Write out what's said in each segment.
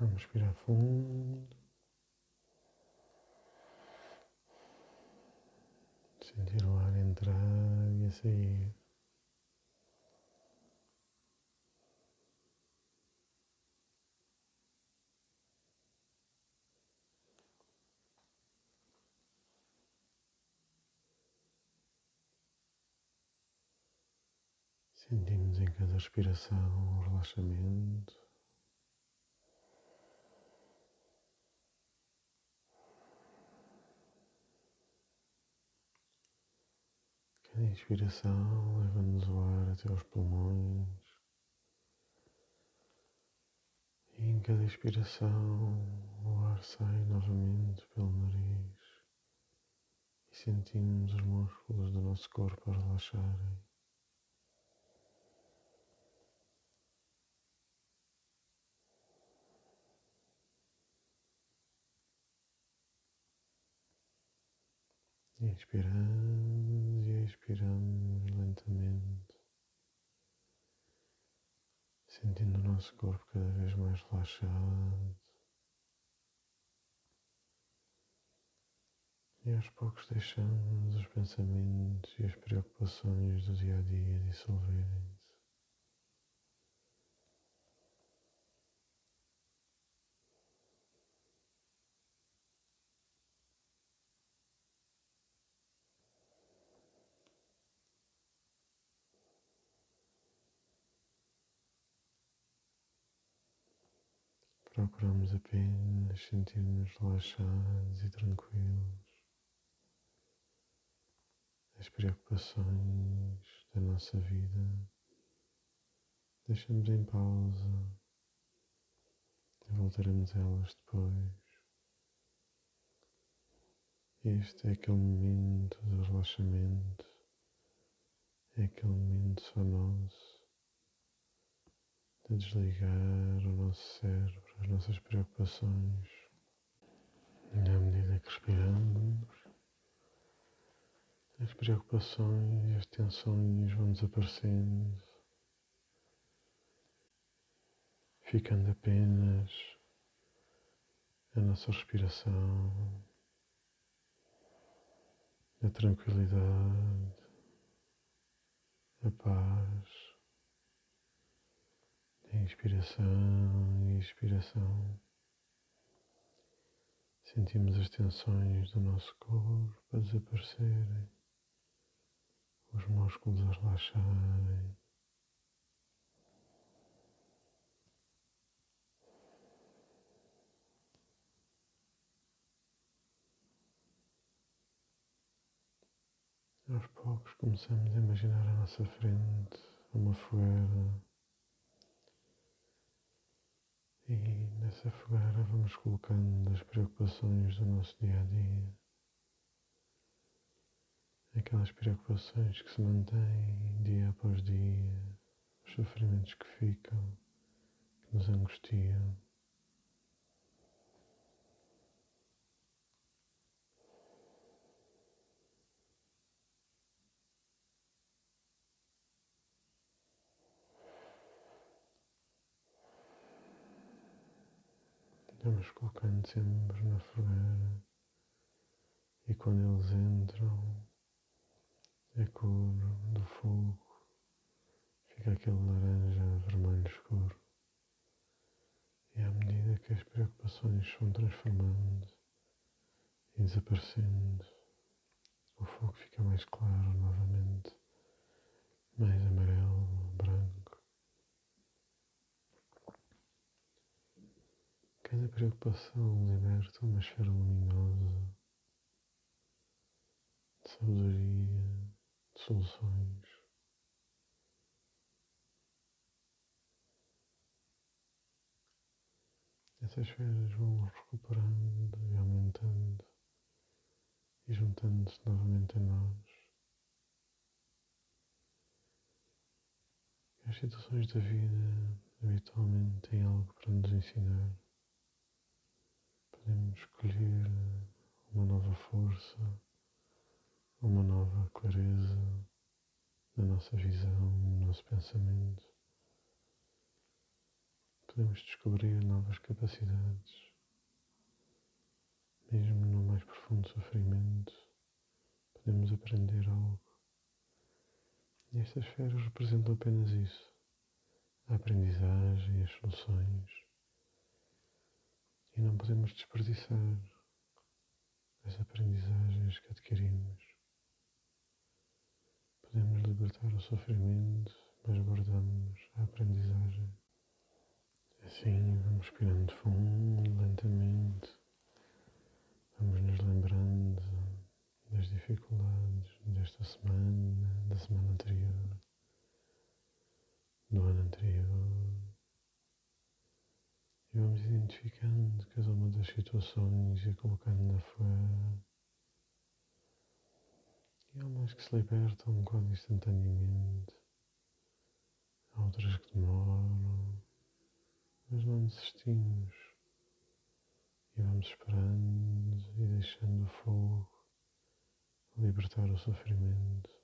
Vamos respirar fundo. Sentir o ar entrar e sair. Sentimos em cada respiração o relaxamento. Inspiração leva-nos o ar até aos pulmões. E em cada expiração o ar sai novamente pelo nariz e sentimos os músculos do nosso corpo a relaxarem. Inspiramos e expiramos lentamente, sentindo o nosso corpo cada vez mais relaxado. E aos poucos deixamos os pensamentos e as preocupações do dia a dia dissolverem. Procuramos apenas sentir-nos relaxados e tranquilos. As preocupações da nossa vida deixamos em pausa e voltaremos a elas depois. Este é aquele momento de relaxamento, é aquele momento só nosso de desligar o nosso cérebro, as nossas preocupações. E à medida que respiramos, as preocupações as tensões vão desaparecendo, ficando apenas a nossa respiração, a tranquilidade, a paz inspiração e expiração. Sentimos as tensões do nosso corpo a desaparecerem, os músculos a relaxarem. Aos poucos começamos a imaginar à nossa frente uma fogueira e nessa fogueira vamos colocando as preocupações do nosso dia a dia, aquelas preocupações que se mantêm dia após dia, os sofrimentos que ficam, que nos angustiam. Colocando sempre na fogueira. E quando eles entram, a cor do fogo. Fica aquele laranja vermelho escuro. E à medida que as preocupações vão transformando e desaparecendo, o fogo fica mais claro novamente, mais amarelo, Cada preocupação liberta uma esfera luminosa de sabedoria, de soluções. Essas esferas vão recuperando e aumentando e juntando-se novamente a nós. As situações da vida habitualmente têm algo para nos ensinar podemos escolher uma nova força, uma nova clareza na nossa visão, no nosso pensamento. podemos descobrir novas capacidades. Mesmo no mais profundo sofrimento, podemos aprender algo. E estas esferas representam apenas isso: a aprendizagem, as soluções. E não podemos desperdiçar as aprendizagens que adquirimos. Podemos libertar o sofrimento, mas guardamos a aprendizagem. Assim, vamos respirando fundo, lentamente. Vamos nos lembrando das dificuldades desta semana, da semana anterior, do ano anterior. E vamos identificando cada uma das situações e colocando na fogueira. E há umas que se libertam quase instantaneamente, há outras que demoram, mas não desistimos. E vamos esperando e deixando o fogo libertar o sofrimento.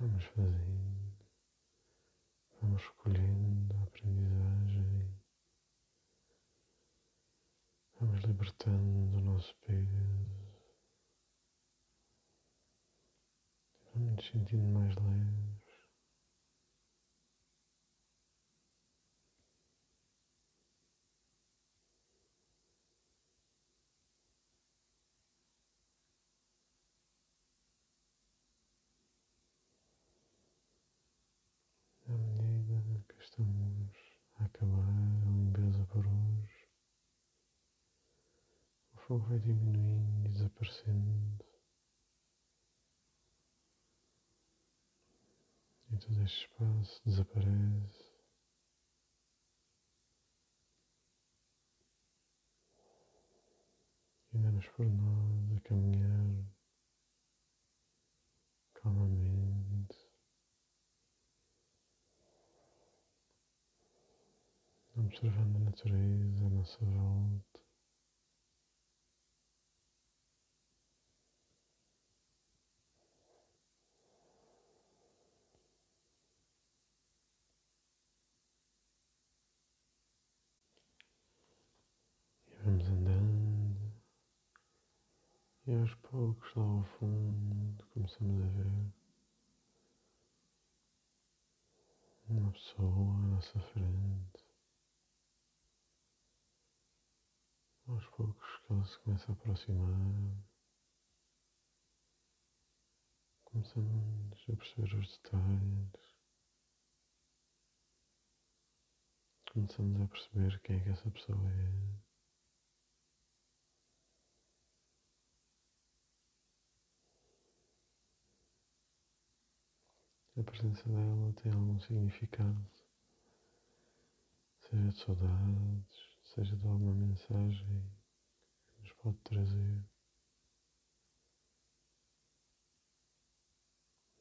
vamos fazendo, vamos recolhendo a aprendizagem, vamos libertando o nosso peso, vamos nos sentindo mais leves. estamos a acabar a limpeza por hoje. O fogo vai diminuindo desaparecendo. E todo este espaço desaparece. E damos por nós a caminhar calmamente. observando a natureza à nossa volta. E vamos andando, e aos poucos lá ao fundo começamos a ver uma pessoa à nossa frente. aos poucos que ela se começa a aproximar, começamos a perceber os detalhes, começamos a perceber quem é que essa pessoa é. A presença dela tem algum significado, seja de saudades, seja de alguma mensagem que nos pode trazer.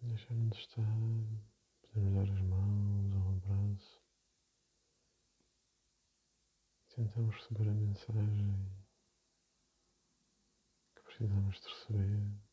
Deixar-nos estar, podemos dar as mãos um abraço. Tentamos receber a mensagem que precisamos de receber.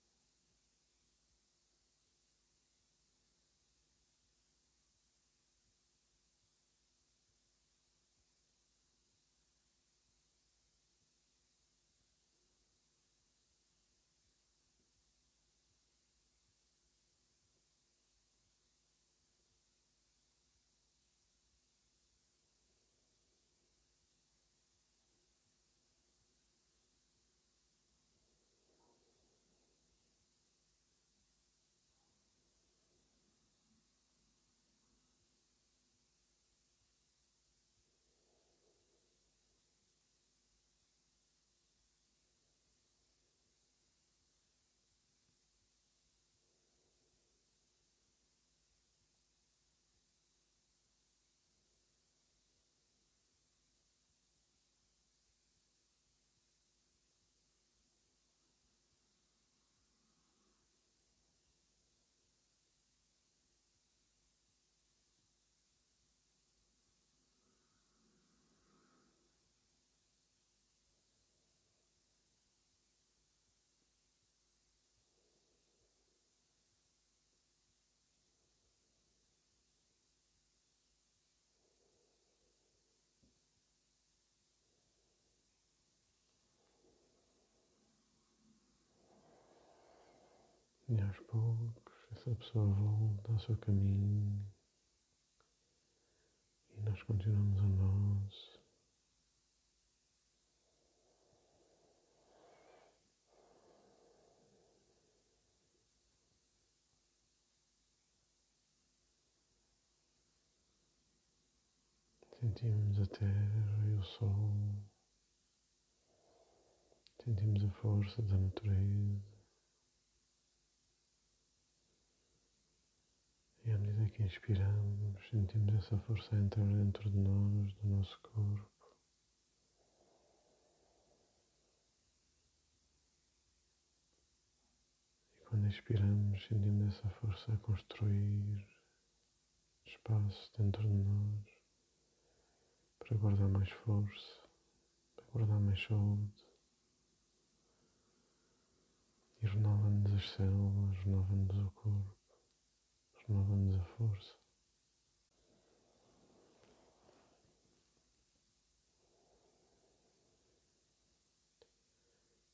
E aos poucos essa pessoa volta ao seu caminho e nós continuamos o nosso. Sentimos a terra e o sol, sentimos a força da natureza. E à medida que inspiramos, sentimos essa força entrar dentro de nós, do nosso corpo. E quando expiramos, sentimos essa força a construir espaço dentro de nós para guardar mais força, para guardar mais saúde. E renova-nos as células, renova-nos o corpo, renova-nos a força.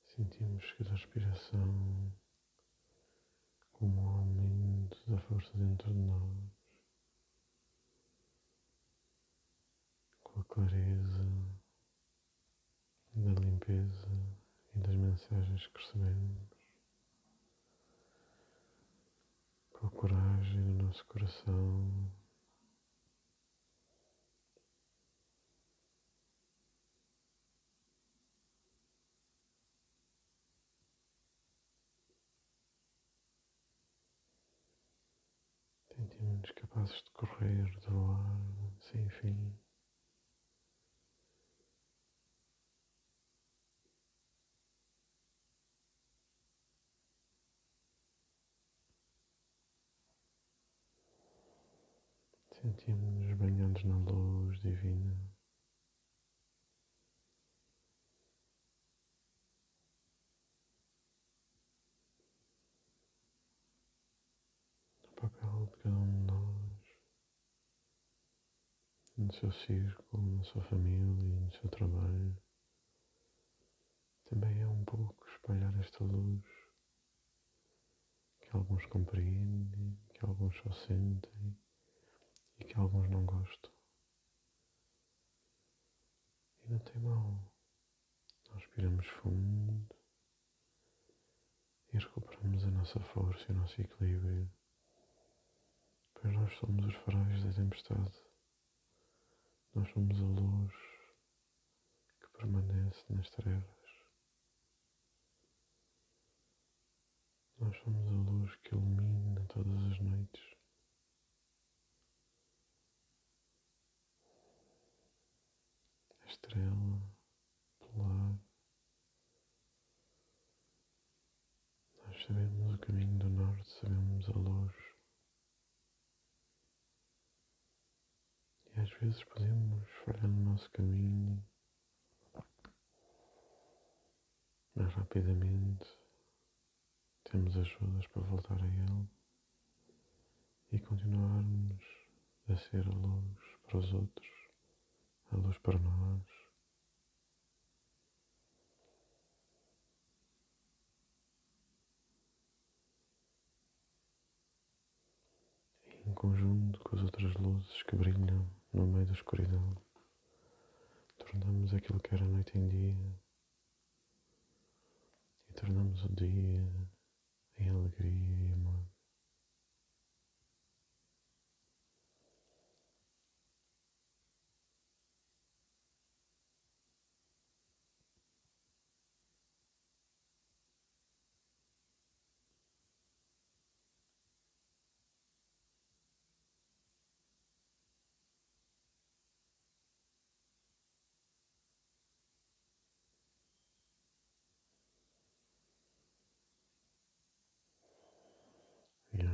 Sentimos que a respiração, como um aumento da força dentro de nós, com a clareza da limpeza e das mensagens que recebemos, com a coragem no nosso coração. Sentimos-nos capazes de correr, de voar sem fim. Sentimos-nos banhados na luz divina. No papel de cada um de nós, no seu círculo, na sua família no seu trabalho. Também é um pouco espalhar esta luz que alguns compreendem, que alguns só sentem alguns não gostam. E não tem mal. Nós respiramos fundo e recuperamos a nossa força e o nosso equilíbrio. Pois nós somos os faróis da tempestade. Nós somos a luz que permanece nas trevas. Nós somos a luz que ilumina todas as noites. Estrela polar. Nós sabemos o caminho do norte, sabemos a luz. E às vezes podemos falhar no nosso caminho mas rapidamente temos ajudas para voltar a ele e continuarmos a ser a luz para os outros a luz para nós. em conjunto com as outras luzes que brilham no meio da escuridão, tornamos aquilo que era noite em dia e tornamos o dia em alegria e amor.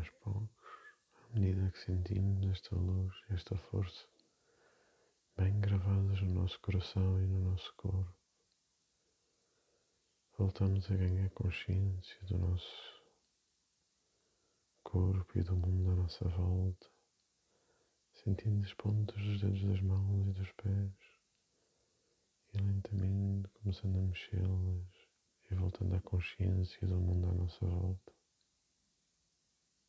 Aos poucos, à medida que sentimos esta luz, esta força, bem gravadas no nosso coração e no nosso corpo, voltamos a ganhar consciência do nosso corpo e do mundo à nossa volta, sentindo as pontas dos dedos das mãos e dos pés e lentamente começando a mexê-las e voltando à consciência do mundo à nossa volta.